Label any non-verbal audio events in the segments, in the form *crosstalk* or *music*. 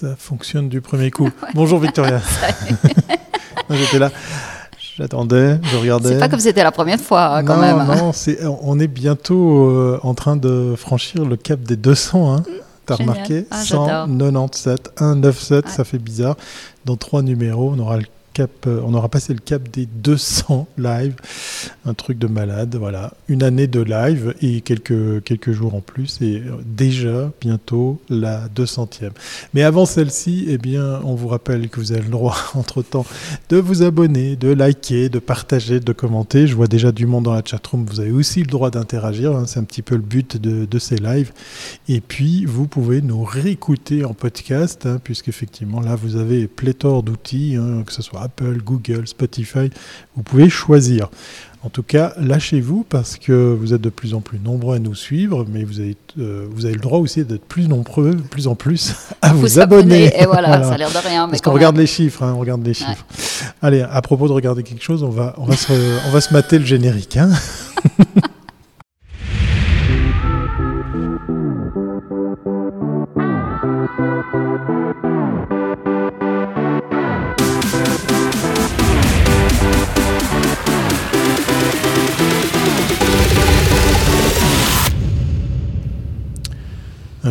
Ça fonctionne du premier coup. *laughs* Bonjour Victoria. *laughs* *laughs* J'étais là. J'attendais, je regardais. C'est pas comme c'était la première fois, hein, quand non, même. Non, c'est, on est bientôt euh, en train de franchir le cap des 200. Hein. T'as remarqué? Ah, j'adore. 197, 197, Ouais. ça fait bizarre. Dans trois numéros, on aura le euh, on aura passé le cap des 200 *laughs* live, un truc de malade. Voilà, une année de live et quelques jours en plus et euh, déjà bientôt la 200e. Mais avant celle-ci, eh bien, on vous rappelle que vous avez le droit *laughs* entre temps de vous abonner, de liker, de partager, de commenter. Je vois déjà du monde dans la chatroom. Vous avez aussi le droit d'interagir. hein. C'est un petit peu le but de, de ces lives. Et puis, vous pouvez nous réécouter en podcast, hein, puisqu'effectivement, là, vous avez pléthore d'outils, hein, que ce soit Apple, Google, Spotify. Vous pouvez choisir. En tout cas, lâchez-vous parce que vous êtes de plus en plus nombreux à nous suivre, mais vous avez, euh, vous avez le droit aussi d'être plus nombreux, de plus en plus, *laughs* à vous, abonner. Et voilà, ça a l'air de rien. Mais Parce qu'on regarde les chiffres, hein, on regarde les chiffres. Allez, à propos de regarder quelque chose, on va, on va, se, on va se mater le générique. Hein *laughs*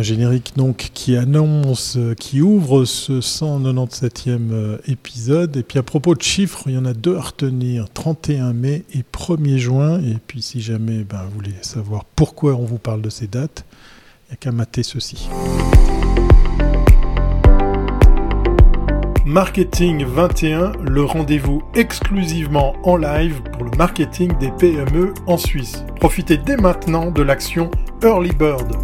générique donc qui annonce, euh, qui ouvre ce 197e euh, épisode. Et puis à propos de chiffres, il y en a deux à retenir 31 mai et 1er juin. Et puis si jamais ben, vous voulez savoir pourquoi on vous parle de ces dates, il n'y a qu'à mater ceci. Marketing 21, le rendez-vous exclusivement en live pour le marketing des PME en Suisse. Profitez dès maintenant de l'action Early Bird.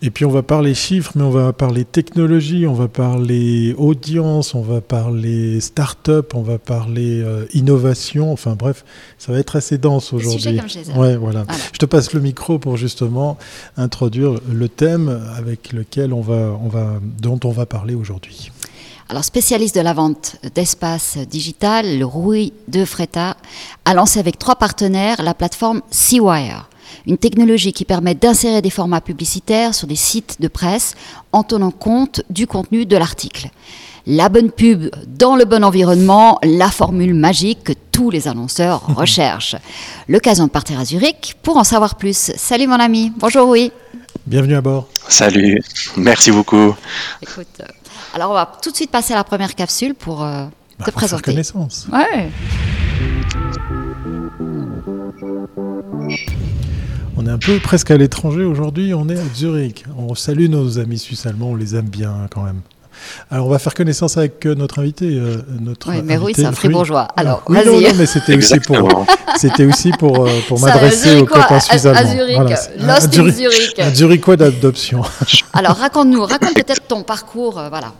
Et puis on va parler chiffres, mais on va parler technologie, on va parler audience, on va parler start-up, on va parler euh, innovation. Enfin bref, ça va être assez dense aujourd'hui. Ouais, voilà. Voilà. Je te passe le micro pour justement introduire le thème avec lequel on va, on va, dont on va parler aujourd'hui. Alors, spécialiste de la vente d'espace digital, le Rui de Freta a lancé avec trois partenaires la plateforme Seawire, une technologie qui permet d'insérer des formats publicitaires sur des sites de presse en tenant compte du contenu de l'article. La bonne pub dans le bon environnement, la formule magique que tous les annonceurs *laughs* recherchent. L'occasion de partir à Zurich pour en savoir plus. Salut mon ami, bonjour Rui. Bienvenue à bord. Salut, merci beaucoup. Écoute, euh, alors on va tout de suite passer à la première capsule pour euh, Bah, te faut faire présenter. connaissance. Ouais. On est un peu presque à l'étranger aujourd'hui, on est à Zurich. On salue nos amis suisses allemands, on les aime bien quand même. Alors on va faire connaissance avec euh, notre invité. euh, notre Oui, mais invité, c'est un fribourgeois. Alors, oui, non, non, mais c'était aussi pour, c'était aussi pour, euh, pour m'adresser aux copains à- suisses à allemands. Zurich, c'est- Lost in Zurich- Zurich. Un Zurichois d'adoption. Alors raconte-nous, raconte peut-être ton parcours, euh, voilà.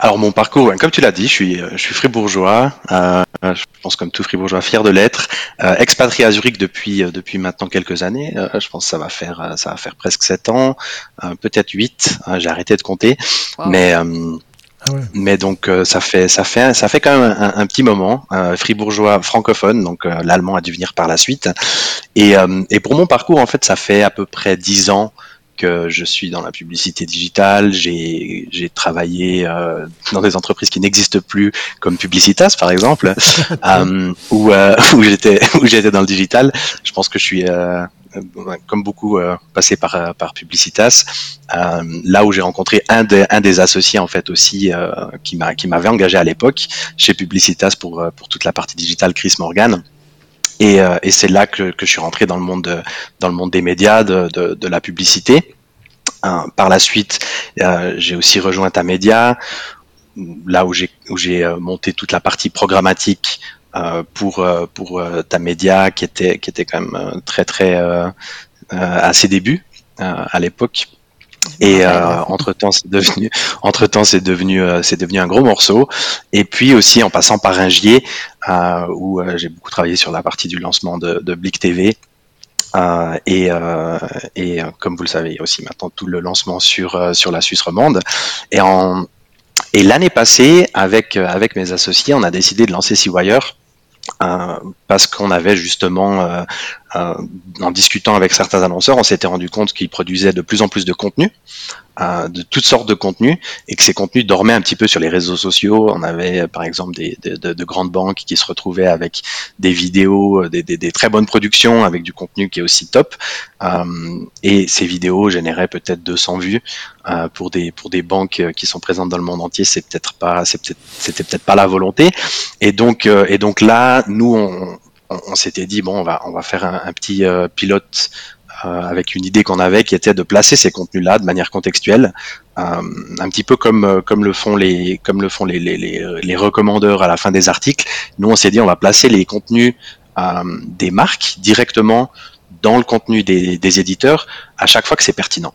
Alors mon parcours, ouais, comme tu l'as dit, je suis, euh, je suis fribourgeois, euh, je pense comme tout fribourgeois, fier de l'être, euh, expatrié à Zurich depuis euh, depuis maintenant quelques années. Euh, je pense que ça va faire euh, ça va faire presque sept ans, euh, peut-être huit. euh, J'ai arrêté de compter, Wow. mais euh, Ah ouais. mais donc euh, ça fait ça fait ça fait quand même un, un petit moment euh, fribourgeois francophone donc euh, l'allemand a dû venir par la suite et euh, et pour mon parcours en fait ça fait à peu près dix ans que je suis dans la publicité digitale. J'ai travaillé euh, dans des entreprises qui n'existent plus comme Publicitas par exemple. *laughs* Euh, où euh, *laughs* où j'étais où j'étais dans le digital. Je pense que je suis euh, euh, comme beaucoup euh, passé par euh, par Publicitas. Euh, là où j'ai rencontré un des, un des associés en fait aussi euh, qui m'a qui m'avait engagé à l'époque chez Publicitas pour euh, pour toute la partie digitale Chris Morgan et, euh, et c'est là que, que je suis rentré dans le monde de, dans le monde des médias de, de, de la publicité. Euh, par la suite euh, j'ai aussi rejoint Tamedia là où j'ai où j'ai monté toute la partie programmatique euh, pour euh, euh, Tamedia qui était qui était quand même très très euh, à ses débuts à l'époque et euh, *laughs* entre temps, c'est devenu, entre temps, c'est devenu, euh, c'est devenu un gros morceau. Et puis aussi en passant par Ringier, euh, où euh, j'ai beaucoup travaillé sur la partie du lancement de, de Blick TV. Et et comme vous le savez, il y a aussi maintenant tout le lancement sur sur la Suisse romande. Et en et l'année passée, avec avec mes associés, on a décidé de lancer Seawire. Euh, parce qu'on avait justement, euh, euh, en discutant avec certains annonceurs, on s'était rendu compte qu'ils produisaient de plus en plus de contenu, euh, de toutes sortes de contenus, et que ces contenus dormaient un petit peu sur les réseaux sociaux. On avait par exemple des, de, de, grandes banques qui se retrouvaient avec des vidéos, des, des, des, très bonnes productions, avec du contenu qui est aussi top, et ces vidéos généraient peut-être 200 vues. pour des pour des banques qui sont présentes dans le monde entier, c'est peut-être pas, c'était peut-être peut pas la volonté. Et donc et donc là, nous on, on, s'était dit bon, on va on va faire un, petit euh, pilote euh, avec une idée qu'on avait qui était de placer ces contenus-là de manière contextuelle, euh, un petit peu comme comme le font les comme le font les, les, les, recommandeurs à la fin des articles. Nous, on s'est dit on va placer les contenus des marques directement dans le contenu des, des éditeurs à chaque fois que c'est pertinent.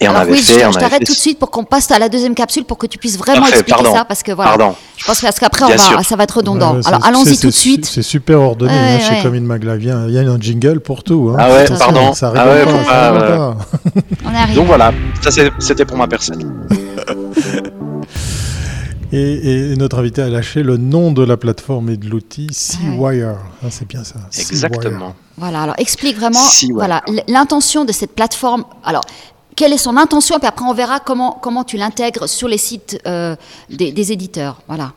Et on avait oui, fait, je, je t'arrête tout de suite pour qu'on passe à la deuxième capsule pour que tu puisses vraiment expliquer ça parce que voilà. Pardon. Je pense parce qu'après on va, ça va être redondant. Alors allons-y tout de suite. C'est super ordonné ouais, hein, chez Commune Maglavien. Il y a un jingle pour tout. Hein. Ah ouais, pardon. Ça, ah ouais, pas, ça pas. On arrive. Donc voilà, ça c'était pour ma personne. *laughs* Et, et, notre invité a lâché le nom de la plateforme et de l'outil, C-Wire. Ah, c'est bien ça. Exactement. Voilà, alors explique vraiment voilà, l'intention de cette plateforme. Alors, quelle est son intention, puis après on verra comment, tu l'intègres sur les sites euh, des, éditeurs. Voilà.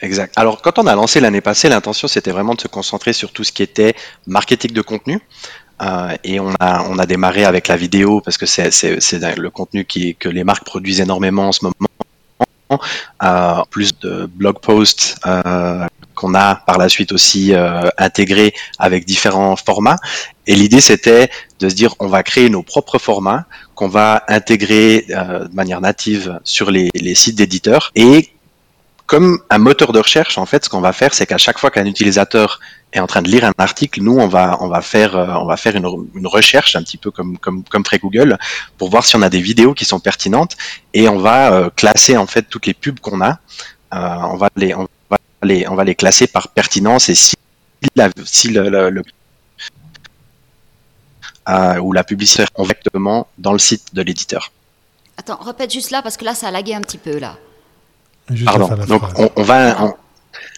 Exact. Alors, quand on a lancé l'année passée, l'intention c'était vraiment de se concentrer sur tout ce qui était marketing de contenu. Euh, et on a, démarré avec la vidéo parce que c'est le contenu que les marques produisent énormément en ce moment. Euh, plus de blog posts euh, qu'on a par la suite aussi euh, intégré avec différents formats. Et l'idée, c'était de se dire, on va créer nos propres formats qu'on va intégrer de manière native sur les, les sites d'éditeurs. Et comme un moteur de recherche, en fait, ce qu'on va faire, c'est qu'à chaque fois qu'un utilisateur est en train de lire un article, nous, on va, on va faire, euh, on va faire une, une, recherche, un petit peu comme, comme, comme ferait Google, pour voir si on a des vidéos qui sont pertinentes, et on va euh, classer en fait toutes les pubs qu'on a. on va les, on les, on va les classer par pertinence et si, la, si le, le, euh, ou la publicité directement dans le site de l'éditeur. Attends, répète juste là parce que là ça a lagué un petit peu là. Pardon. Donc on, on, va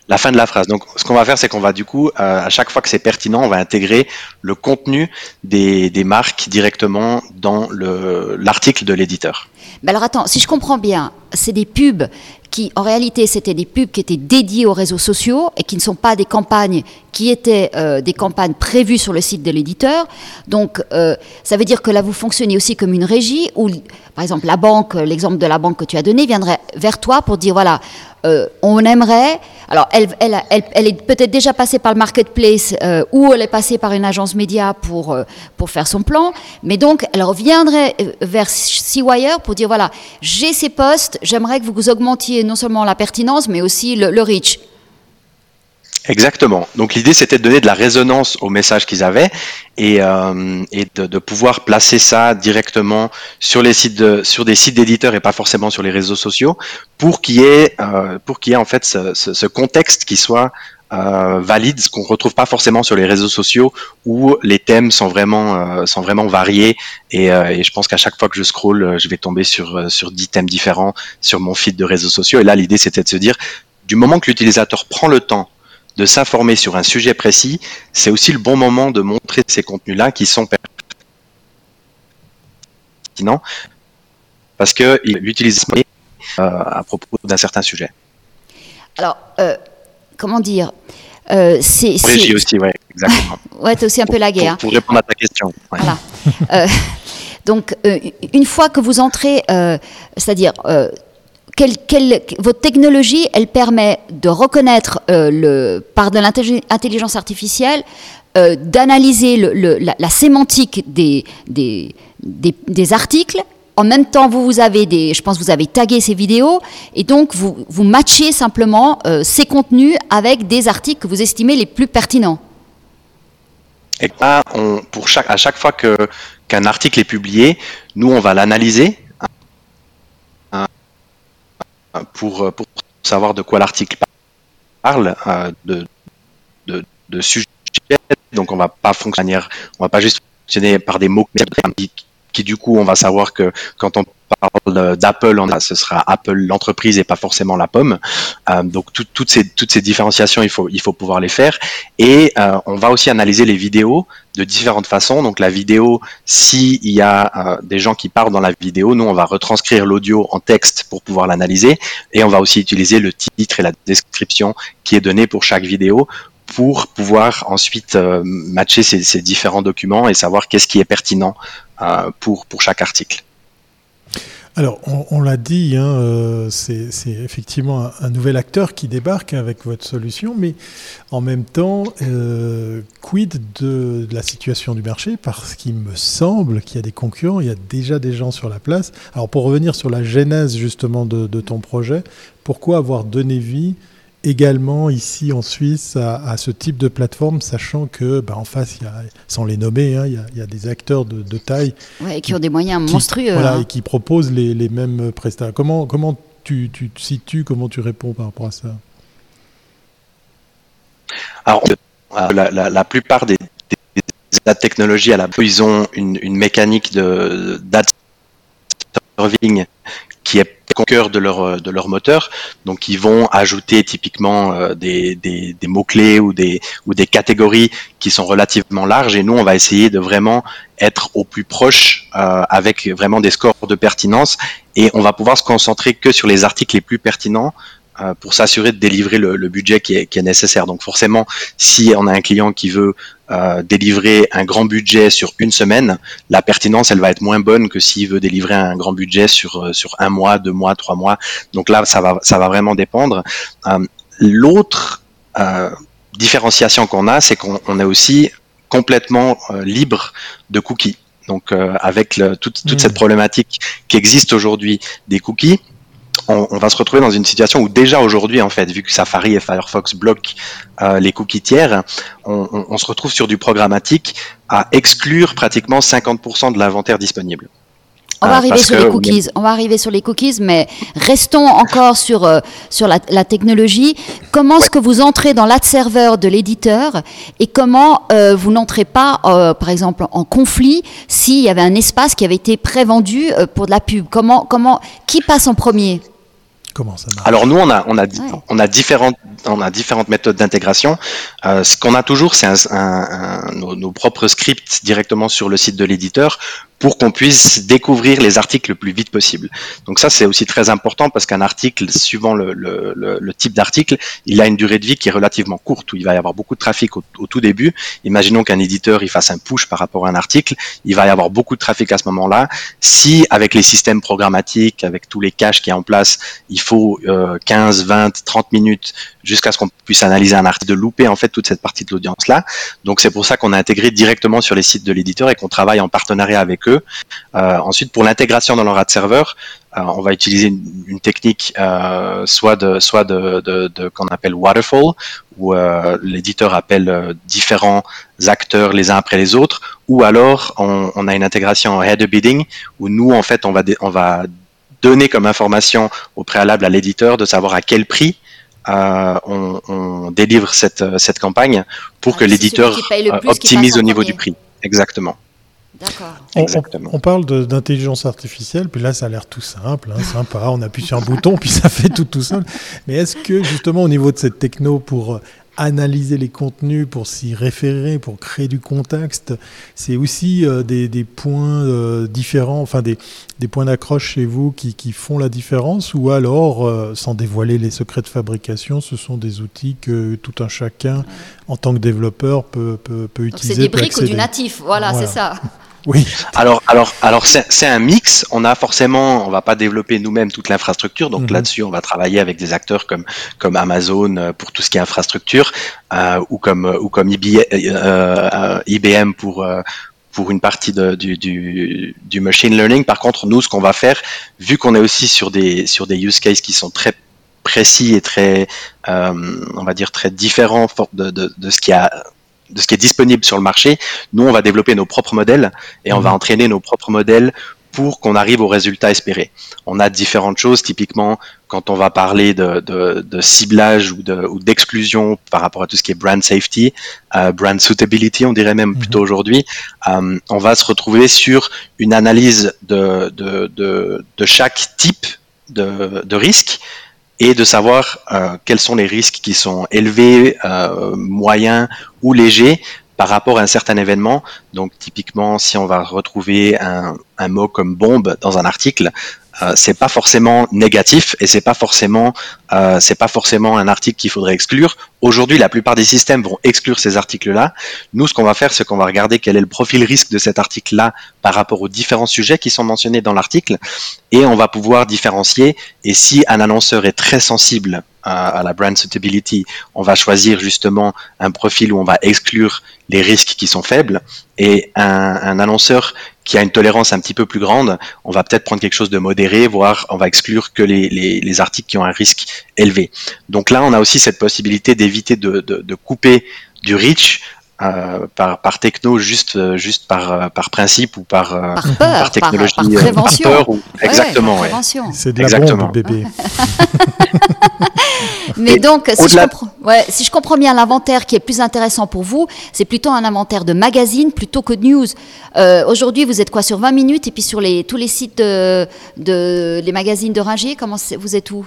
la fin de la phrase. Donc ce qu'on va faire, c'est qu'on va du coup euh, à chaque fois que c'est pertinent, on va intégrer le contenu des, des marques directement dans le l'article de l'éditeur. Mais alors attends, si je comprends bien, c'est des pubs qui, en réalité, c'était des pubs qui étaient dédiées aux réseaux sociaux et qui ne sont pas des campagnes qui étaient euh, des campagnes prévues sur le site de l'éditeur. Donc, euh, ça veut dire que là, vous fonctionnez aussi comme une régie où, par exemple, la banque, l'exemple de la banque que tu as donné, viendrait vers toi pour dire, voilà, euh, on aimerait. Alors, elle, est peut-être déjà passée par le marketplace ou elle est passée par une agence média pour, pour faire son plan. Mais donc, elle reviendrait vers Seawire pour dire voilà, j'ai ces postes, j'aimerais que vous augmentiez non seulement la pertinence, mais aussi le, le reach. Exactement. Donc l'idée c'était de donner de la résonance au message qu'ils avaient et, euh, et de, pouvoir placer ça directement sur les sites de, sur des sites d'éditeurs et pas forcément sur les réseaux sociaux pour qu'il y ait euh, pour qu'il y ait en fait ce contexte qui soit euh, valide, ce qu'on retrouve pas forcément sur les réseaux sociaux où les thèmes sont vraiment euh, sont vraiment variés et, euh, et je pense qu'à chaque fois que je scroll, je vais tomber sur sur dix thèmes différents sur mon feed de réseaux sociaux et là l'idée c'était de se dire du moment que l'utilisateur prend le temps de s'informer sur un sujet précis, c'est aussi le bon moment de montrer ces contenus-là qui sont pertinents parce qu'ils l'utilisent à propos d'un certain sujet. Alors, comment dire euh, c'est, Régie aussi, ouais, exactement. *laughs* ouais, aussi un peu la guerre. Pour, pour, répondre à ta question. Ouais. Voilà. euh, donc, euh, une fois que vous entrez, c'est-à-dire quelle, quelle, votre technologie, elle permet de reconnaître le, par de l'intelligence artificielle, d'analyser le, le, la, la, sémantique des, des, des, des, articles. En même temps, vous, vous avez des, je pense, vous avez tagué ces vidéos, et donc vous, vous matchez simplement euh, ces contenus avec des articles que vous estimez les plus pertinents. Et là, pour chaque, à chaque fois que qu'un article est publié, nous, on va l'analyser pour, euh, pour savoir de quoi l'article parle, euh, de, de, de sujet. Donc on va pas fonctionner, on va pas juste fonctionner par des mots qui qui du coup, on va savoir que quand on parle d'Apple, ce sera Apple l'entreprise et pas forcément la pomme. Euh, donc toutes ces différenciations, il faut il faut pouvoir les faire. Et euh, on va aussi analyser les vidéos de différentes façons. Donc la vidéo, s'il y a euh, des gens qui parlent dans la vidéo, nous on va retranscrire l'audio en texte pour pouvoir l'analyser. Et on va aussi utiliser le titre et la description qui est donné pour chaque vidéo pour pouvoir ensuite matcher ces, différents documents et savoir qu'est-ce qui est pertinent pour pour chaque article. Alors, on, l'a dit, hein, euh, c'est effectivement un, nouvel acteur qui débarque avec votre solution, mais en même temps, euh, quid de, la situation du marché? Parce qu'il me semble qu'il y a des concurrents, il y a déjà des gens sur la place. Alors, pour revenir sur la genèse justement de ton projet, pourquoi avoir donné vie également ici en Suisse à, ce type de plateforme, sachant que bah, en face, il y a, sans les nommer, hein, il, y a, des acteurs de, taille ouais, qui, ont des moyens monstrueux, voilà, hein. et qui proposent les, les mêmes prestations. Comment comment tu, tu te situes, comment tu réponds par rapport à ça? Alors, la, la, la plupart des, des, technologies à la ils ont une, une mécanique de data serving qui est au cœur de leur de leur moteur. Donc ils vont ajouter typiquement euh, des, des, mots clés ou des ou des catégories qui sont relativement larges et nous on va essayer de vraiment être au plus proche euh, avec vraiment des scores de pertinence et on va pouvoir se concentrer que sur les articles les plus pertinents euh, pour s'assurer de délivrer le, le budget qui est, qui est, nécessaire. Donc forcément, si on a un client qui veut euh, délivrer un grand budget sur une semaine, la pertinence, elle va être moins bonne que s'il veut délivrer un grand budget sur, euh, sur un mois, deux mois, trois mois. Donc là, ça va, ça va vraiment dépendre. Euh, L'autre euh, différenciation qu'on a, c'est qu'on est aussi complètement libre de cookies. Donc avec le, toute, toute mmh. cette problématique qui existe aujourd'hui des cookies, on, va se retrouver dans une situation où déjà aujourd'hui, en fait, vu que Safari et Firefox bloquent euh, les cookies tiers, on, se retrouve sur du programmatique à exclure pratiquement 50% de l'inventaire disponible. On va, euh, arriver sur les cookies. On va arriver sur les cookies, mais restons encore sur, euh, sur la, technologie. Comment est-ce que vous entrez dans l'ad serveur de l'éditeur et comment vous n'entrez pas, par exemple, en conflit s'il y avait un espace qui avait été prévendu pour de la pub? Comment, comment, qui passe en premier? Alors nous, on a, on a, on a différentes, on a différentes méthodes d'intégration. Euh, ce qu'on a toujours, c'est un, nos, nos, propres scripts directement sur le site de l'éditeur pour qu'on puisse découvrir les articles le plus vite possible. Donc ça, c'est aussi très important parce qu'un article, suivant le, le, le, type d'article, il a une durée de vie qui est relativement courte, où il va y avoir beaucoup de trafic au, tout début. Imaginons qu'un éditeur, il fasse un push par rapport à un article, il va y avoir beaucoup de trafic à ce moment-là. Si, avec les systèmes programmatiques, avec tous les caches qui est en place, il faut euh, 15, 20, 30 minutes jusqu'à ce qu'on puisse analyser un article, de louper en fait toute cette partie de l'audience-là. Donc c'est pour ça qu'on a intégré directement sur les sites de l'éditeur et qu'on travaille en partenariat avec eux. Euh, ensuite, pour l'intégration dans leur ad serveur, euh, on va utiliser une, technique euh, soit de soit de, de, qu'on appelle waterfall, où l'éditeur appelle différents acteurs les uns après les autres, ou alors on, on a une intégration en header bidding, où nous en fait on va on va donner comme information au préalable à l'éditeur de savoir à quel prix euh, on, on, délivre cette, cette campagne pour ah, que l'éditeur optimise au niveau du prix. Exactement. On, on, parle d'intelligence artificielle, puis là ça a l'air tout simple, hein, sympa, on appuie sur un bouton, puis ça fait tout tout seul. Mais est-ce que justement au niveau de cette techno, pour euh, analyser les contenus, pour s'y référer, pour créer du contexte, c'est aussi euh, des, des, points euh, différents, enfin des, des points d'accroche chez vous qui, qui, font la différence, ou alors, sans dévoiler les secrets de fabrication, ce sont des outils que tout un chacun, en tant que développeur, peut, peut, peut utiliser. C'est des briques ou du natif, voilà. c'est ça. *laughs* Oui. Alors, alors, alors c'est un mix. On a forcément, on va pas développer nous-mêmes toute l'infrastructure. Donc mhm. là-dessus, on va travailler avec des acteurs comme comme Amazon euh, pour tout ce qui est infrastructure, euh, ou comme ou comme IBM, euh, IBM pour pour une partie de, du, du, du, machine learning. Par contre, nous, ce qu'on va faire, vu qu'on est aussi sur des sur des use cases qui sont très précis et très, on va dire très différents de, de, de ce qui a de ce qui est disponible sur le marché. Nous, on va développer nos propres modèles et on va mhm. entraîner nos propres modèles pour qu'on arrive au résultat espéré. On a différentes choses, typiquement quand on va parler de, de, ciblage ou d'exclusion par rapport à tout ce qui est brand safety, euh, brand suitability, on dirait même plutôt mhm. aujourd'hui, euh, on va se retrouver sur une analyse de, de, de chaque type de, de risque et de savoir euh, quels sont les risques qui sont élevés, euh, moyens ou légers par rapport à un certain événement. Donc typiquement, si on va retrouver un, un mot comme bombe dans un article, euh, c'est pas forcément négatif et c'est pas forcément euh, c'est pas forcément un article qu'il faudrait exclure. Aujourd'hui, la plupart des systèmes vont exclure ces articles-là. Nous, ce qu'on va faire, c'est qu'on va regarder quel est le profil risque de cet article-là par rapport aux différents sujets qui sont mentionnés dans l'article et on va pouvoir différencier. Et si un annonceur est très sensible à, la brand suitability, on va choisir justement un profil où on va exclure les risques qui sont faibles et un, un annonceur qui a une tolérance un petit peu plus grande, on va peut-être prendre quelque chose de modéré, voire on va exclure que les, les, les, articles qui ont un risque élevé. Donc là, on a aussi cette possibilité d'éviter de, de, de, couper du reach euh, par, par, techno juste juste par euh, par principe ou par euh, par, peur, par technologie par, prévention. Par peur ou... exactement ouais, c'est de la exactement. bombe bébé *laughs* *laughs* Mais donc, si je, comprends, ouais, si je, comprends, bien, l'inventaire qui est plus intéressant pour vous, c'est plutôt un inventaire de magazines plutôt que de news. Euh, Aujourd'hui, vous êtes quoi sur 20 minutes et puis sur les, tous les sites de, de les magazines de Ringier, comment vous êtes où?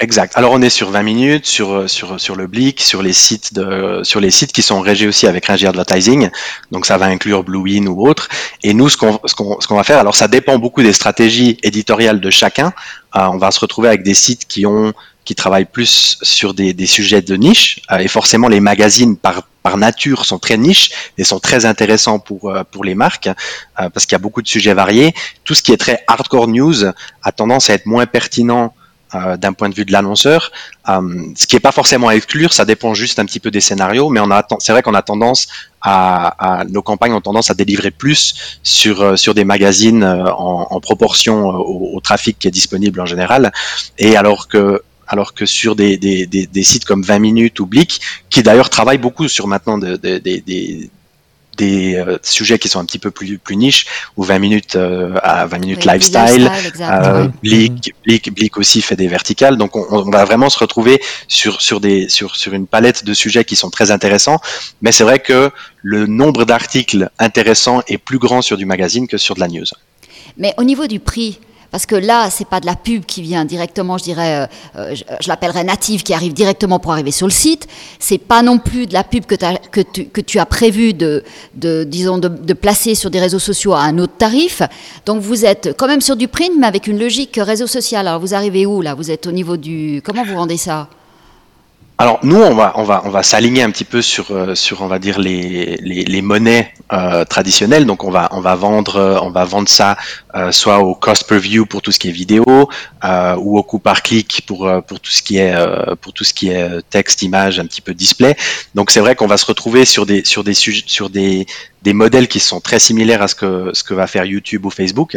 Exact. Alors on est sur 20 minutes, sur sur sur le Blick, sur les sites de sur les sites qui sont régis aussi avec Ringier Advertising. Donc ça va inclure Bluewin ou autre. Et nous ce qu'on ce qu'on ce qu'on va faire, alors ça dépend beaucoup des stratégies éditoriales de chacun. Euh, on va se retrouver avec des sites qui ont qui travaillent plus sur des, sujets de niche. Euh, et forcément, les magazines, par, nature, sont très niches et sont très intéressants pour, euh, pour les marques, euh, parce qu'il y a beaucoup de sujets variés. Tout ce qui est très hardcore news a tendance à être moins pertinent d'un point de vue de l'annonceur. ce qui n'est pas forcément à exclure, ça dépend juste un petit peu des scénarios, mais on a, c'est vrai qu'on a tendance à, nos campagnes ont tendance à délivrer plus sur sur des magazines en, en proportion au, au, trafic qui est disponible en général. Et alors que alors que sur des, des, des, des, sites comme 20 minutes ou Blick, qui d'ailleurs travaillent beaucoup sur maintenant des, des euh, sujets qui sont un petit peu plus, plus niches, ou 20 minutes euh, à 20 minutes lifestyle, euh, Blick, Blick, Blick, aussi fait des verticales, donc on, on, va vraiment se retrouver sur, sur, des, sur, sur une palette de sujets qui sont très intéressants, mais c'est vrai que le nombre d'articles intéressants est plus grand sur du magazine que sur de la news. Mais au niveau du prix, parce que là, c'est pas de la pub qui vient directement, je dirais, euh, euh, je, l'appellerais native, qui arrive directement pour arriver sur le site. C'est pas non plus de la pub que, que, tu, que tu, as prévu de, de disons, de, de, placer sur des réseaux sociaux à un autre tarif. Donc vous êtes quand même sur du print, mais avec une logique réseau social. Alors vous arrivez où là? Vous êtes au niveau du. Comment vous rendez ça? Alors nous, on va, on va, on va s'aligner un petit peu sur, euh, sur, on va dire les, les, monnaies euh, traditionnelles. Donc on va, on va vendre, euh, on va vendre ça soit au cost per view pour tout ce qui est vidéo, ou au coût par clic pour pour tout ce qui est pour tout ce qui est texte, image, un petit peu display. Donc c'est vrai qu'on va se retrouver sur des sur des sur des des modèles qui sont très similaires à ce que ce que va faire YouTube ou Facebook.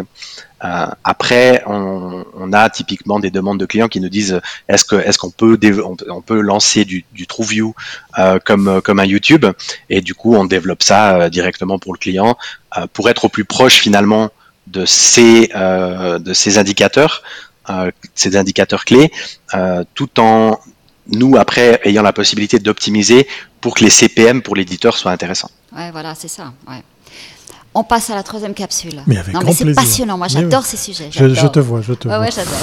Euh, après, on, a typiquement des demandes de clients qui nous disent est-ce que est-ce qu'on peut lancer du, TrueView euh, comme un YouTube? Et du coup on développe ça euh, directement pour le client euh, pour être au plus proche finalement de ces euh, indicateurs ces indicateurs clés tout en nous après ayant la possibilité d'optimiser pour que les CPM pour l'éditeur soient intéressants. Ouais, voilà, c'est ça. On passe à la troisième capsule. Mais avec non, mais c'est passionnant. Moi, j'adore ces sujets. Je, je, te vois, je te ouais, vois. Ouais, j'adore.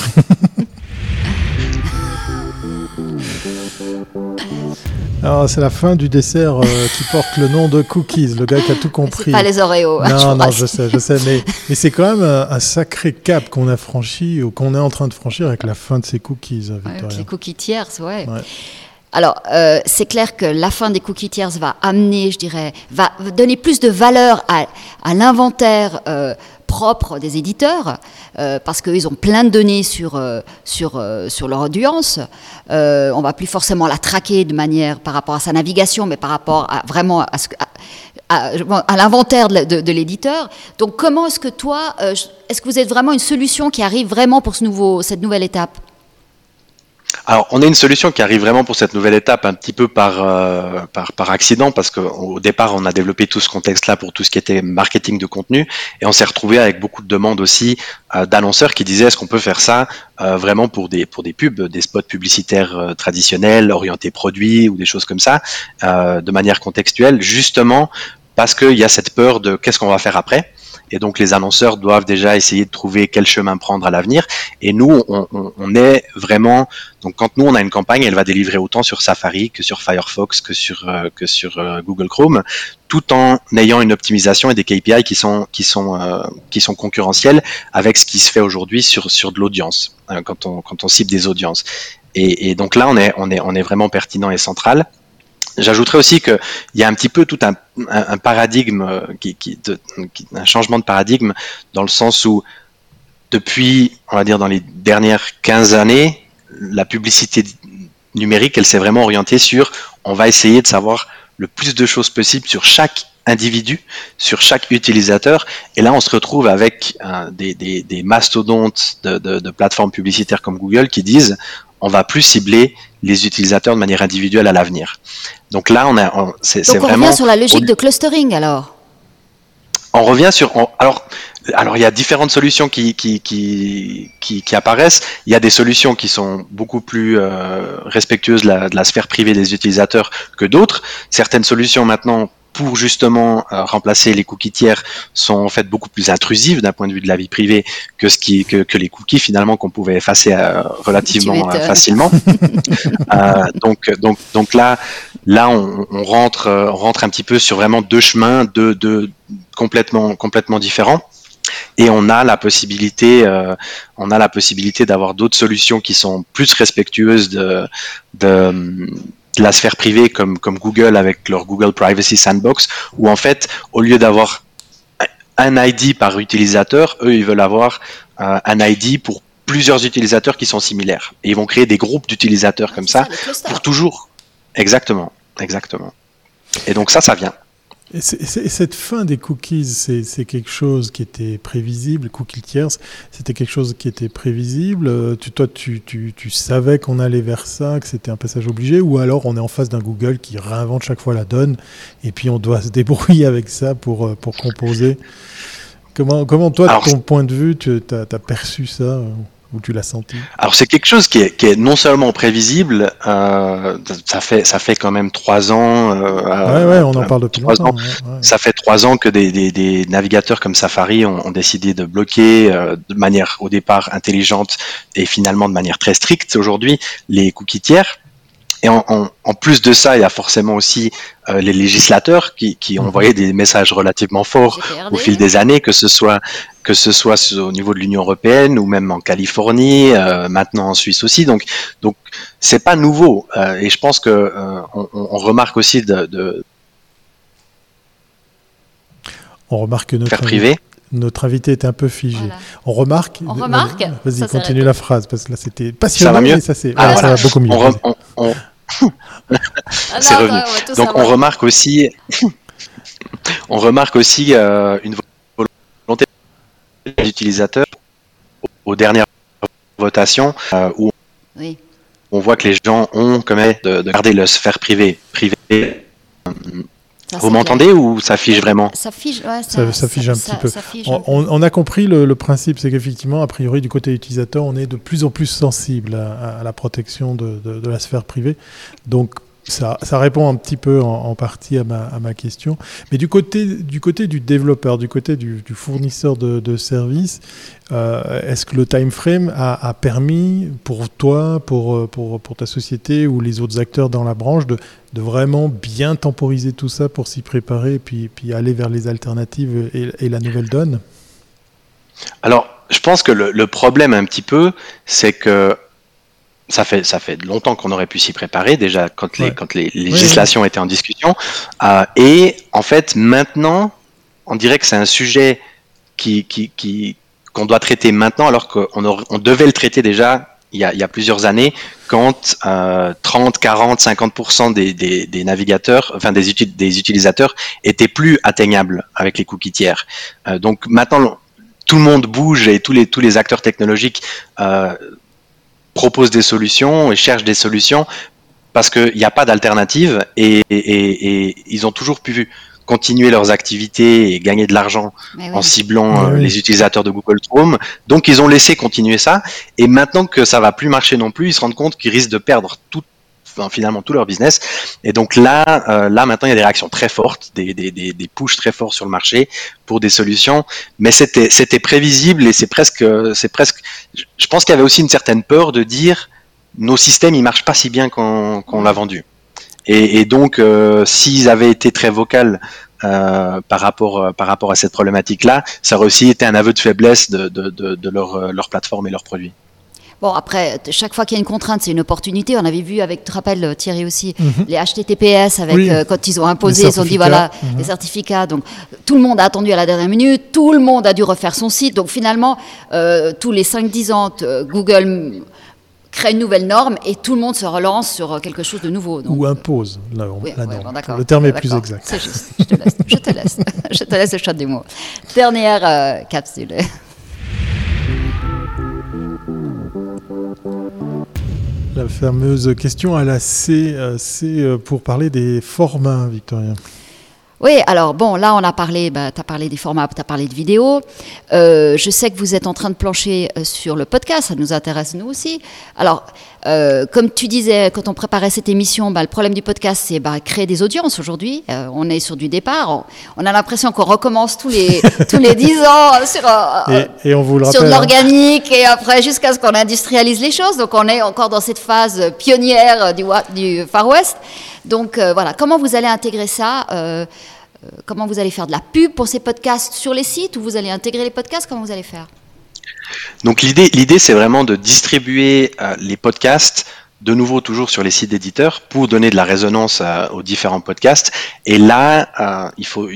Alors, *laughs* c'est la fin du dessert euh, qui porte le nom de cookies, le gars qui a tout compris. Pas les Oreos. Hein, non, non, je sais, je sais, mais, mais c'est quand même un, un sacré cap qu'on a franchi ou qu'on est en train de franchir avec la fin de ces cookies, Victoria. Avec les cookies tiers, ouais. ouais. Alors, euh, c'est clair que la fin des cookies tiers va amener, je dirais, va donner plus de valeur à, l'inventaire euh, propre des éditeurs, euh, parce qu'ils ont plein de données sur, euh, sur, euh, sur leur audience. On va plus forcément la traquer de manière par rapport à sa navigation, mais par rapport à vraiment à, l'inventaire de, de, de l'éditeur. Donc, comment est-ce que toi, est-ce que vous êtes vraiment une solution qui arrive vraiment pour ce nouveau, cette nouvelle étape? Alors, on a une solution qui arrive vraiment pour cette nouvelle étape un petit peu par, euh, par, accident, parce qu'au départ, on a développé tout ce contexte-là pour tout ce qui était marketing de contenu, et on s'est retrouvé avec beaucoup de demandes aussi euh, d'annonceurs qui disaient est-ce qu'on peut faire ça euh, vraiment pour des, pour des pubs, des spots publicitaires traditionnels, orientés produits ou des choses comme ça, de manière contextuelle, justement parce qu'il y a cette peur de qu'est-ce qu'on va faire après. Et donc les annonceurs doivent déjà essayer de trouver quel chemin prendre à l'avenir. Et nous, on, est vraiment donc quand nous on a une campagne, elle va délivrer autant sur Safari que sur Firefox que sur euh, que sur euh, Google Chrome, tout en ayant une optimisation et des KPI qui sont qui sont euh, qui sont concurrentiels avec ce qui se fait aujourd'hui sur sur de l'audience quand on quand on cible des audiences. Et, et, donc là on est on est on est vraiment pertinent et central. J'ajouterais aussi qu'il y a un petit peu tout un, paradigme, euh, un changement de paradigme dans le sens où depuis, on va dire, dans les dernières 15 années, la publicité numérique, elle s'est vraiment orientée sur, on va essayer de savoir le plus de choses possible sur chaque individu, sur chaque utilisateur. Et là, on se retrouve avec euh, des, mastodontes de, plateformes publicitaires comme Google qui disent, on va plus cibler les utilisateurs de manière individuelle à l'avenir. Donc là, on a, c'est vraiment. On revient sur la logique de clustering alors. On revient sur. alors, alors il y a différentes solutions qui qui, qui, qui, apparaissent. Il y a des solutions qui sont beaucoup plus euh, respectueuses de la, de la, sphère privée des utilisateurs que d'autres. Certaines solutions maintenant pour justement euh, remplacer les cookies tiers sont en fait beaucoup plus intrusives d'un point de vue de la vie privée que ce qui que, que les cookies finalement qu'on pouvait effacer euh, relativement euh, facilement. *laughs* donc donc donc là là on, on rentre on rentre un petit peu sur vraiment deux chemins deux deux complètement complètement différents et on a la possibilité, euh, on a la possibilité d'avoir d'autres solutions qui sont plus respectueuses de, de, la sphère privée comme, comme Google avec leur Google Privacy Sandbox, où en fait, au lieu d'avoir un ID par utilisateur, eux, ils veulent avoir euh, un ID pour plusieurs utilisateurs qui sont similaires. Et ils vont créer des groupes d'utilisateurs comme ça, pour toujours. Exactement, exactement. Et donc ça, ça vient. Et, cette fin des cookies, c'est quelque chose qui était prévisible, cookies tiers, c'était quelque chose qui était prévisible. Euh, tu, toi, tu, tu, tu savais qu'on allait vers ça, que c'était un passage obligé, ou alors on est en face d'un Google qui réinvente chaque fois la donne, et puis on doit se *laughs* débrouiller avec ça pour, euh, pour composer. Comment, comment toi, de ton point de vue, tu as, as perçu ça euh ou tu l'as senti Alors c'est quelque chose qui est, qui est, non seulement prévisible, euh, ça fait ça fait quand même trois ans. Euh, ouais, ouais, on en parle depuis longtemps. Ans, Ça fait trois ans que des, des, des navigateurs comme Safari ont, ont décidé de bloquer euh, de manière au départ intelligente et finalement de manière très stricte aujourd'hui les cookies tiers. Et en, en, en, plus de ça, il y a forcément aussi euh, les législateurs qui, qui mhm. envoyaient des messages relativement forts au fil des années, que ce soit que ce soit au niveau de l'Union européenne ou même en Californie, euh, maintenant en Suisse aussi. Donc donc c'est pas nouveau. Euh, et je pense que euh, on, on, remarque aussi de, de on remarque notre privé. Notre invité est un peu figé. Voilà. On remarque. On remarque. Vas-y, continue la phrase parce que là c'était passionnant. Ça va mieux. Ça, c'est, ah, voilà. ça va beaucoup mieux. On, re, on, ah c'est revenu. Donc on remarque aussi, *laughs* on remarque aussi euh, une volonté des utilisateurs aux dernières votations euh, où oui. on voit que les gens ont quand même de, de garder leur sphère privée. privée ça, Vous m'entendez ou ça fige vraiment Ça fige, ouais, ça, ça, fige un petit peu. On, on, a compris le, le principe, c'est qu'effectivement, a priori, du côté utilisateur, on est de plus en plus sensible à, à la protection de, de, de, la sphère privée. Donc, ça, répond un petit peu en, partie à ma, question. Mais du côté, du développeur, du côté du, fournisseur de, services, euh, est-ce que le time frame a, permis pour toi, pour, ta société ou les autres acteurs dans la branche de, vraiment bien temporiser tout ça pour s'y préparer et puis, aller vers les alternatives et, la nouvelle donne? Alors, je pense que le problème un petit peu, c'est que ça fait ça fait longtemps qu'on aurait pu s'y préparer déjà quand les ouais. quand les législations oui, oui. étaient en discussion euh, et en fait maintenant on dirait que c'est un sujet qui qui qui qu'on doit traiter maintenant alors qu'on on devait le traiter déjà il y a, il y a plusieurs années quand euh, 30, 40, 50% des, des, des, navigateurs, enfin des, uti des utilisateurs étaient plus atteignables avec les cookies tiers. Euh, donc maintenant tout le monde bouge et tous les tous les acteurs technologiques euh, proposent des solutions et cherchent des solutions parce qu'il n'y a pas d'alternative et, et, ils ont toujours pu continuer leurs activités et gagner de l'argent en ciblant euh, les utilisateurs de Google Chrome. Donc ils ont laissé continuer ça. Et maintenant que ça va plus marcher non plus, ils se rendent compte qu'ils risquent de perdre tout finalement tout leur business. Et donc là, euh, là maintenant, il y a des réactions très fortes, des, des, des, des pushes très forts sur le marché pour des solutions. Mais c'était c'était prévisible et c'est presque c'est presque. Je pense qu'il y avait aussi une certaine peur de dire nos systèmes ils marchent pas si bien qu'on qu'on l'a vendu. Et, donc euh, s'ils avaient été très vocales euh, par rapport par rapport à cette problématique là, ça aurait aussi été un aveu de faiblesse de, de, de, de leur, leur plateforme et leurs produits. Bon, après, chaque fois qu'il y a une contrainte, c'est une opportunité. On avait vu avec, tu te rappelles, euh, Thierry aussi, mhm. les HTTPS, avec, euh, quand ils ont imposé, ils ont dit voilà, mhm. les certificats. Donc, tout le monde a attendu à la dernière minute, tout le monde a dû refaire son site. Donc, finalement, euh, tous les 5-10 ans, Google crée une nouvelle norme et tout le monde se relance sur quelque chose de nouveau. Ou impose la, norme. le terme est plus exact. C'est juste. Je te laisse. je te laisse. *laughs* je te laisse le choix des mots. Dernière capsule. La fameuse question à la C, euh, c'est euh, pour parler des formats, Victorien. Oui, alors bon, là on a parlé, bah, tu as parlé des formats, tu as parlé de vidéos. Euh, je sais que vous êtes en train de plancher sur le podcast, ça nous intéresse nous aussi. Alors, euh, comme tu disais quand on préparait cette émission, bah, le problème du podcast c'est bah, créer des audiences aujourd'hui. Euh, on est sur du départ, on, a l'impression qu'on recommence tous les, *laughs* tous les 10 ans sur, et, on vous le sur de hein. l'organique et après jusqu'à ce qu'on industrialise les choses. Donc on est encore dans cette phase pionnière du, du Far West. Donc euh, voilà, comment vous allez intégrer ça euh, euh, Comment vous allez faire de la pub pour ces podcasts sur les sites ou vous allez intégrer les podcasts? Comment vous allez faire? Donc l'idée, l'idée, c'est vraiment de distribuer les podcasts de nouveau toujours sur les sites d'éditeurs pour donner de la résonance aux différents podcasts. Et là, il faut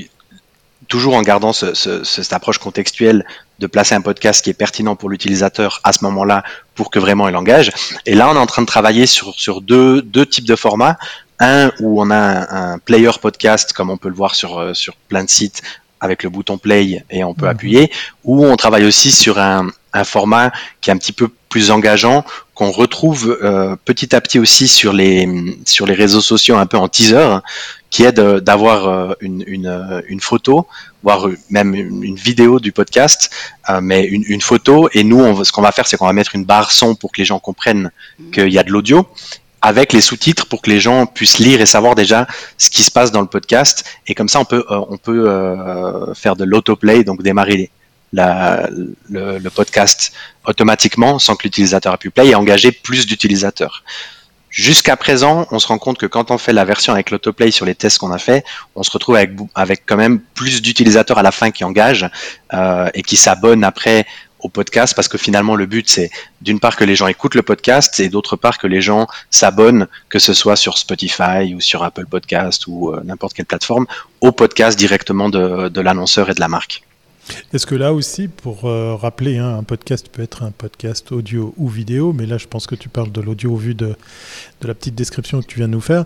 toujours en gardant cette approche contextuelle de placer un podcast qui est pertinent pour l'utilisateur à ce moment-là pour que vraiment il engage. Et là, on est en train de travailler sur, deux, types de formats. Un où on a un, player podcast, comme on peut le voir sur, euh, sur plein de sites, avec le bouton play et on peut mhm. appuyer, ou on travaille aussi sur un, un, format qui est un petit peu plus engageant, qu'on retrouve euh, petit à petit aussi sur les, sur les réseaux sociaux un peu en teaser, qui est d'avoir euh, une, une, une, photo, voire même une vidéo du podcast, mais une, une, photo. Et nous, on, ce qu'on va faire, c'est qu'on va mettre une barre son pour que les gens comprennent mhm. qu'il y a de l'audio avec les sous-titres pour que les gens puissent lire et savoir déjà ce qui se passe dans le podcast. Et comme ça, on peut, euh, on peut euh, faire de l'autoplay, donc démarrer la, le, le, podcast automatiquement sans que l'utilisateur ait pu play et engager plus d'utilisateurs. Jusqu'à présent, on se rend compte que quand on fait la version avec l'autoplay sur les tests qu'on a fait, on se retrouve avec, avec quand même plus d'utilisateurs à la fin qui engagent euh, et qui s'abonnent après au podcast parce que finalement le but c'est d'une part que les gens écoutent le podcast et d'autre part que les gens s'abonnent, que ce soit sur Spotify ou sur Apple Podcast ou euh, n'importe quelle plateforme, au podcast directement de, l'annonceur et de la marque. Est-ce que là aussi, pour euh, rappeler, hein, un podcast peut être un podcast audio ou vidéo, mais là je pense que tu parles de l'audio au vu de la petite description que tu viens de nous faire.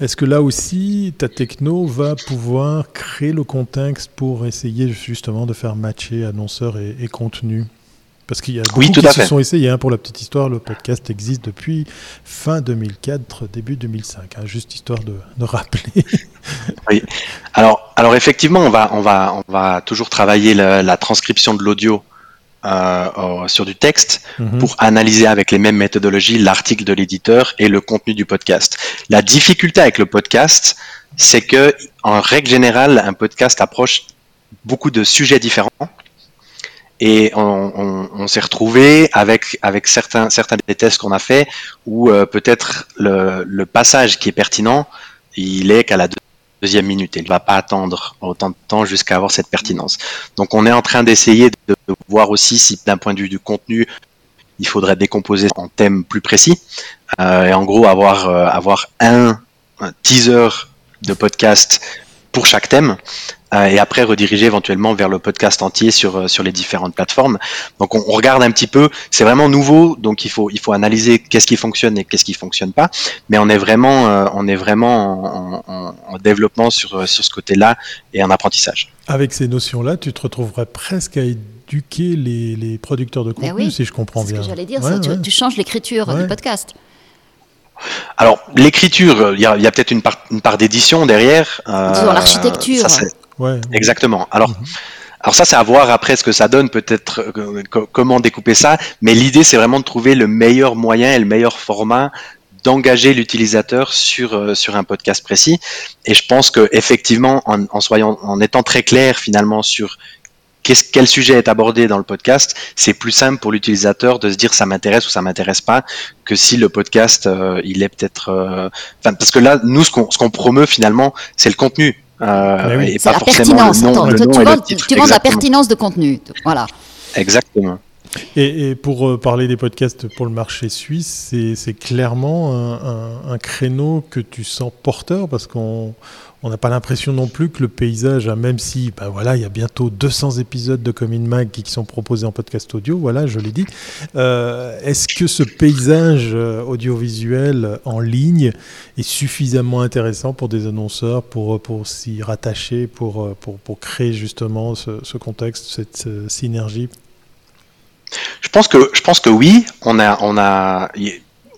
Est-ce que là aussi, ta techno va pouvoir créer le contexte pour essayer justement de faire matcher annonceurs et, contenu parce qu'il y a beaucoup qui se sont essayés. Hein, pour la petite histoire, le podcast existe depuis fin 2004, début 2005. Hein, juste histoire de, de rappeler. *laughs* oui. Alors, alors effectivement, on va, on va, on va toujours travailler la, la transcription de l'audio euh, sur du texte mhm. pour analyser avec les mêmes méthodologies l'article de l'éditeur et le contenu du podcast. La difficulté avec le podcast, c'est que en règle générale, un podcast approche beaucoup de sujets différents. Et on, on, on s'est retrouvé avec avec certains certains des tests qu'on a fait où euh, peut-être le, le passage qui est pertinent, il est qu'à la deuxième minute. Il ne va pas attendre autant de temps jusqu'à avoir cette pertinence. Donc on est en train d'essayer de voir aussi si d'un point de vue du contenu, il faudrait décomposer en thèmes plus précis euh, et en gros avoir, euh, avoir un, teaser de podcast pour chaque thème. Euh, et après rediriger éventuellement vers le podcast entier sur euh, sur les différentes plateformes. Donc on, regarde un petit peu, c'est vraiment nouveau, donc il faut il faut analyser qu'est-ce qui fonctionne et qu'est-ce qui fonctionne pas. Mais on est vraiment euh, on est vraiment en, en, développement sur sur ce côté-là et en apprentissage. Avec ces notions-là, tu te retrouverais presque à éduquer les, les producteurs de ben contenu, si je comprends bien. C'est ce que j'allais dire, tu, tu, changes l'écriture du podcast. Alors, l'écriture, il y a, a peut-être une part, une part d'édition derrière. Euh, l'architecture. Exactement. Alors, mhm. alors ça, c'est à voir après ce que ça donne, peut-être euh, comment découper ça. Mais l'idée, c'est vraiment de trouver le meilleur moyen et le meilleur format d'engager l'utilisateur sur euh, sur un podcast précis. Et je pense que effectivement, en, en soyant, en étant très clair finalement sur quel sujet est abordé dans le podcast, c'est plus simple pour l'utilisateur de se dire ça m'intéresse ou ça m'intéresse pas que si le podcast euh, il est peut-être, enfin parce que là nous ce qu'on ce qu'on promeut finalement c'est le contenu. Euh, et pas la forcément pertinence. Le nom, tu, tu, vends la pertinence de contenu. Voilà. Exactement. Et, pour euh, parler des podcasts pour le marché suisse, c'est clairement un, un, créneau que tu sens porteur parce qu'on on n'a pas l'impression non plus que le paysage, même si ben voilà, il y a bientôt 200 épisodes de Comin Mag qui sont proposés en podcast audio, voilà, je l'ai dit. Euh, est-ce que ce paysage euh, audiovisuel en ligne est suffisamment intéressant pour des annonceurs, pour, pour s'y rattacher, pour, euh, pour, pour, créer justement ce, ce contexte, cette synergie? Je pense que je pense que oui, on a on a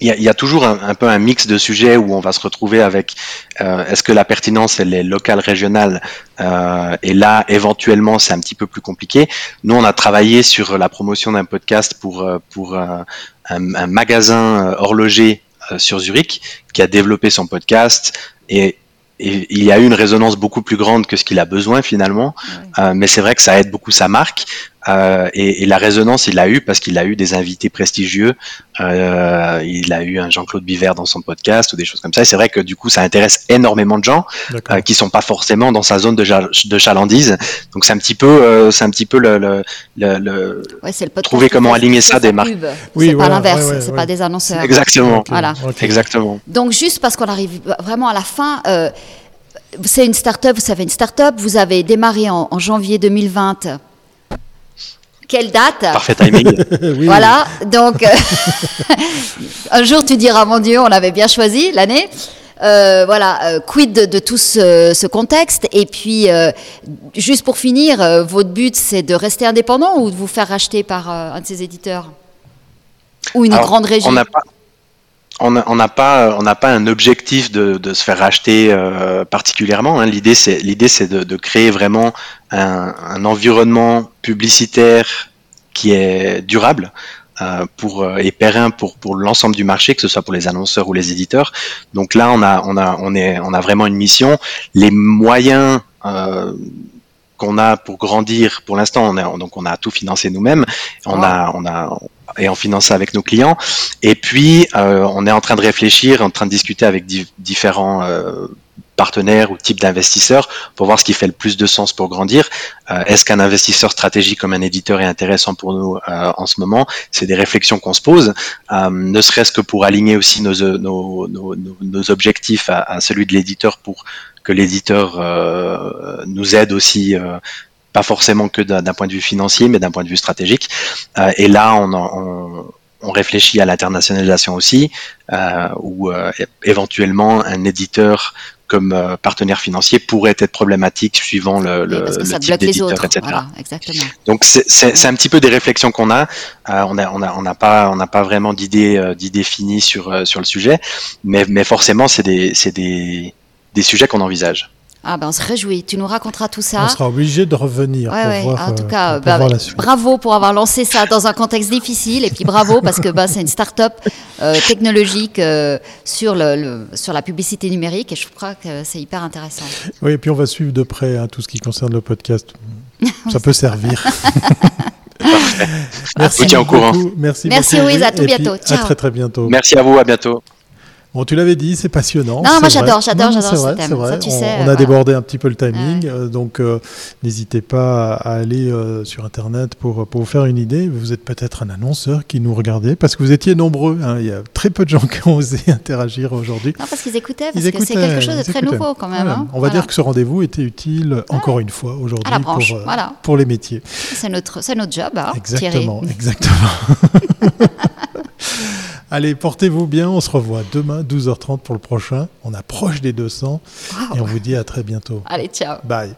il y, a, toujours un, peu un mix de sujets où on va se retrouver avec euh, est-ce que la pertinence elle est locale, régionale euh, et là éventuellement c'est un petit peu plus compliqué. Nous on a travaillé sur la promotion d'un podcast pour euh, pour un, un, magasin horloger sur Zurich qui a développé son podcast et et il y a eu une résonance beaucoup plus grande que ce qu'il a besoin finalement. Euh, mais c'est vrai que ça aide beaucoup sa marque. Euh, et, et, la résonance, il l'a eu parce qu'il a eu des invités prestigieux. Euh, il a eu un Jean-Claude Biver dans son podcast ou des choses comme ça. Et c'est vrai que du coup, ça intéresse énormément de gens euh, qui sont pas forcément dans sa zone de, de chalandise. Donc c'est un petit peu, euh, c'est un petit peu le, le, le, ouais, le trouver comment aligner ça des marques. Oui, c'est pas l'inverse, c'est pas des annonceurs. Exactement. *laughs* Voilà. Exactement. Donc juste parce qu'on arrive vraiment à la fin. Euh, c'est une start-up, vous savez, une start-up, vous avez démarré en, en janvier 2020 quelle date Parfait timing. *laughs* Voilà, donc euh, *laughs* un jour tu diras mon Dieu, on avait bien choisi l'année. Euh, voilà, euh, quid de, tout ce, contexte? Et puis, juste pour finir, votre but c'est de rester indépendant ou de vous faire racheter par un de ces éditeurs? Ou une grande régie? On n'a pas, on n'a pas, on n'a pas un objectif de, se faire racheter particulièrement. Hein. L'idée, c'est l'idée, c'est de, créer vraiment un, environnement publicitaire qui est durable. Euh, pour euh, et périn pour pour l'ensemble du marché, que ce soit pour les annonceurs ou les éditeurs. Donc là, on a on a on est on a vraiment une mission. Les moyens euh, qu'on a pour grandir, pour l'instant, on a donc on a tout financé nous-mêmes. On a on a et on finance ça avec nos clients. Et puis, on est en train de réfléchir, en train de discuter avec différents partenaires ou type d'investisseurs pour voir ce qui fait le plus de sens pour grandir. Euh, est-ce qu'un investisseur stratégique comme un éditeur est intéressant pour nous euh, en ce moment? C'est des réflexions qu'on se pose, euh, ne serait-ce que pour aligner aussi nos, objectifs à, celui de l'éditeur pour que l'éditeur nous aide aussi pas forcément que d'un point de vue financier, mais d'un point de vue stratégique. Euh, et là, on, on, on, réfléchit à l'internationalisation aussi, euh, ou éventuellement un éditeur comme euh, partenaire financier pourrait être problématique suivant le, le, le type d'éditeur, etc. Voilà, exactement. Donc c'est un petit peu des réflexions qu'on a. Euh, on n'a on a, on a pas on n'a pas vraiment d'idées euh, d'idées finies sur euh, sur le sujet, mais mais forcément c'est des c'est des des sujets qu'on envisage. Ah ben on se réjouit, tu nous raconteras tout ça. On sera obligé de revenir. pour Voir, en tout cas, bah, bravo pour avoir lancé ça dans un contexte difficile et puis bravo parce que bah, c'est une start-up euh, technologique euh, sur, le, sur la publicité numérique et je crois que c'est hyper intéressant. Oui, et puis on va suivre de près hein, tout ce qui concerne le podcast. *laughs* ça peut servir. *laughs* Merci beaucoup. Merci, Merci Louise, à tout bientôt. Ciao. À très très bientôt. Merci à vous, à bientôt. Bon, tu l'avais dit, c'est passionnant. Non, moi j'adore, j'adore, j'adore ce thème. c'est vrai. Ça, tu on, sais, on a débordé un petit peu le timing, Ouais. euh, donc euh, n'hésitez pas à aller euh, sur Internet pour, pour vous faire une idée. Vous êtes peut-être un annonceur qui nous regardait, parce que vous étiez nombreux. hein. Il y a très peu de gens *laughs* qui ont osé interagir aujourd'hui. Non, parce qu'ils écoutaient, parce Ils que c'est quelque chose de très écoutaient. nouveau quand même. Voilà. hein. On va Voilà. dire que ce rendez-vous était utile encore une fois aujourd'hui pour, les métiers. C'est notre, c'est notre job, hein, Thierry. Exactement, *laughs* exactement. *laughs* *laughs* Allez, portez-vous bien. On se revoit demain, 12h30 pour le prochain. On approche des 200 et on vous dit à très bientôt. Allez, ciao. Bye.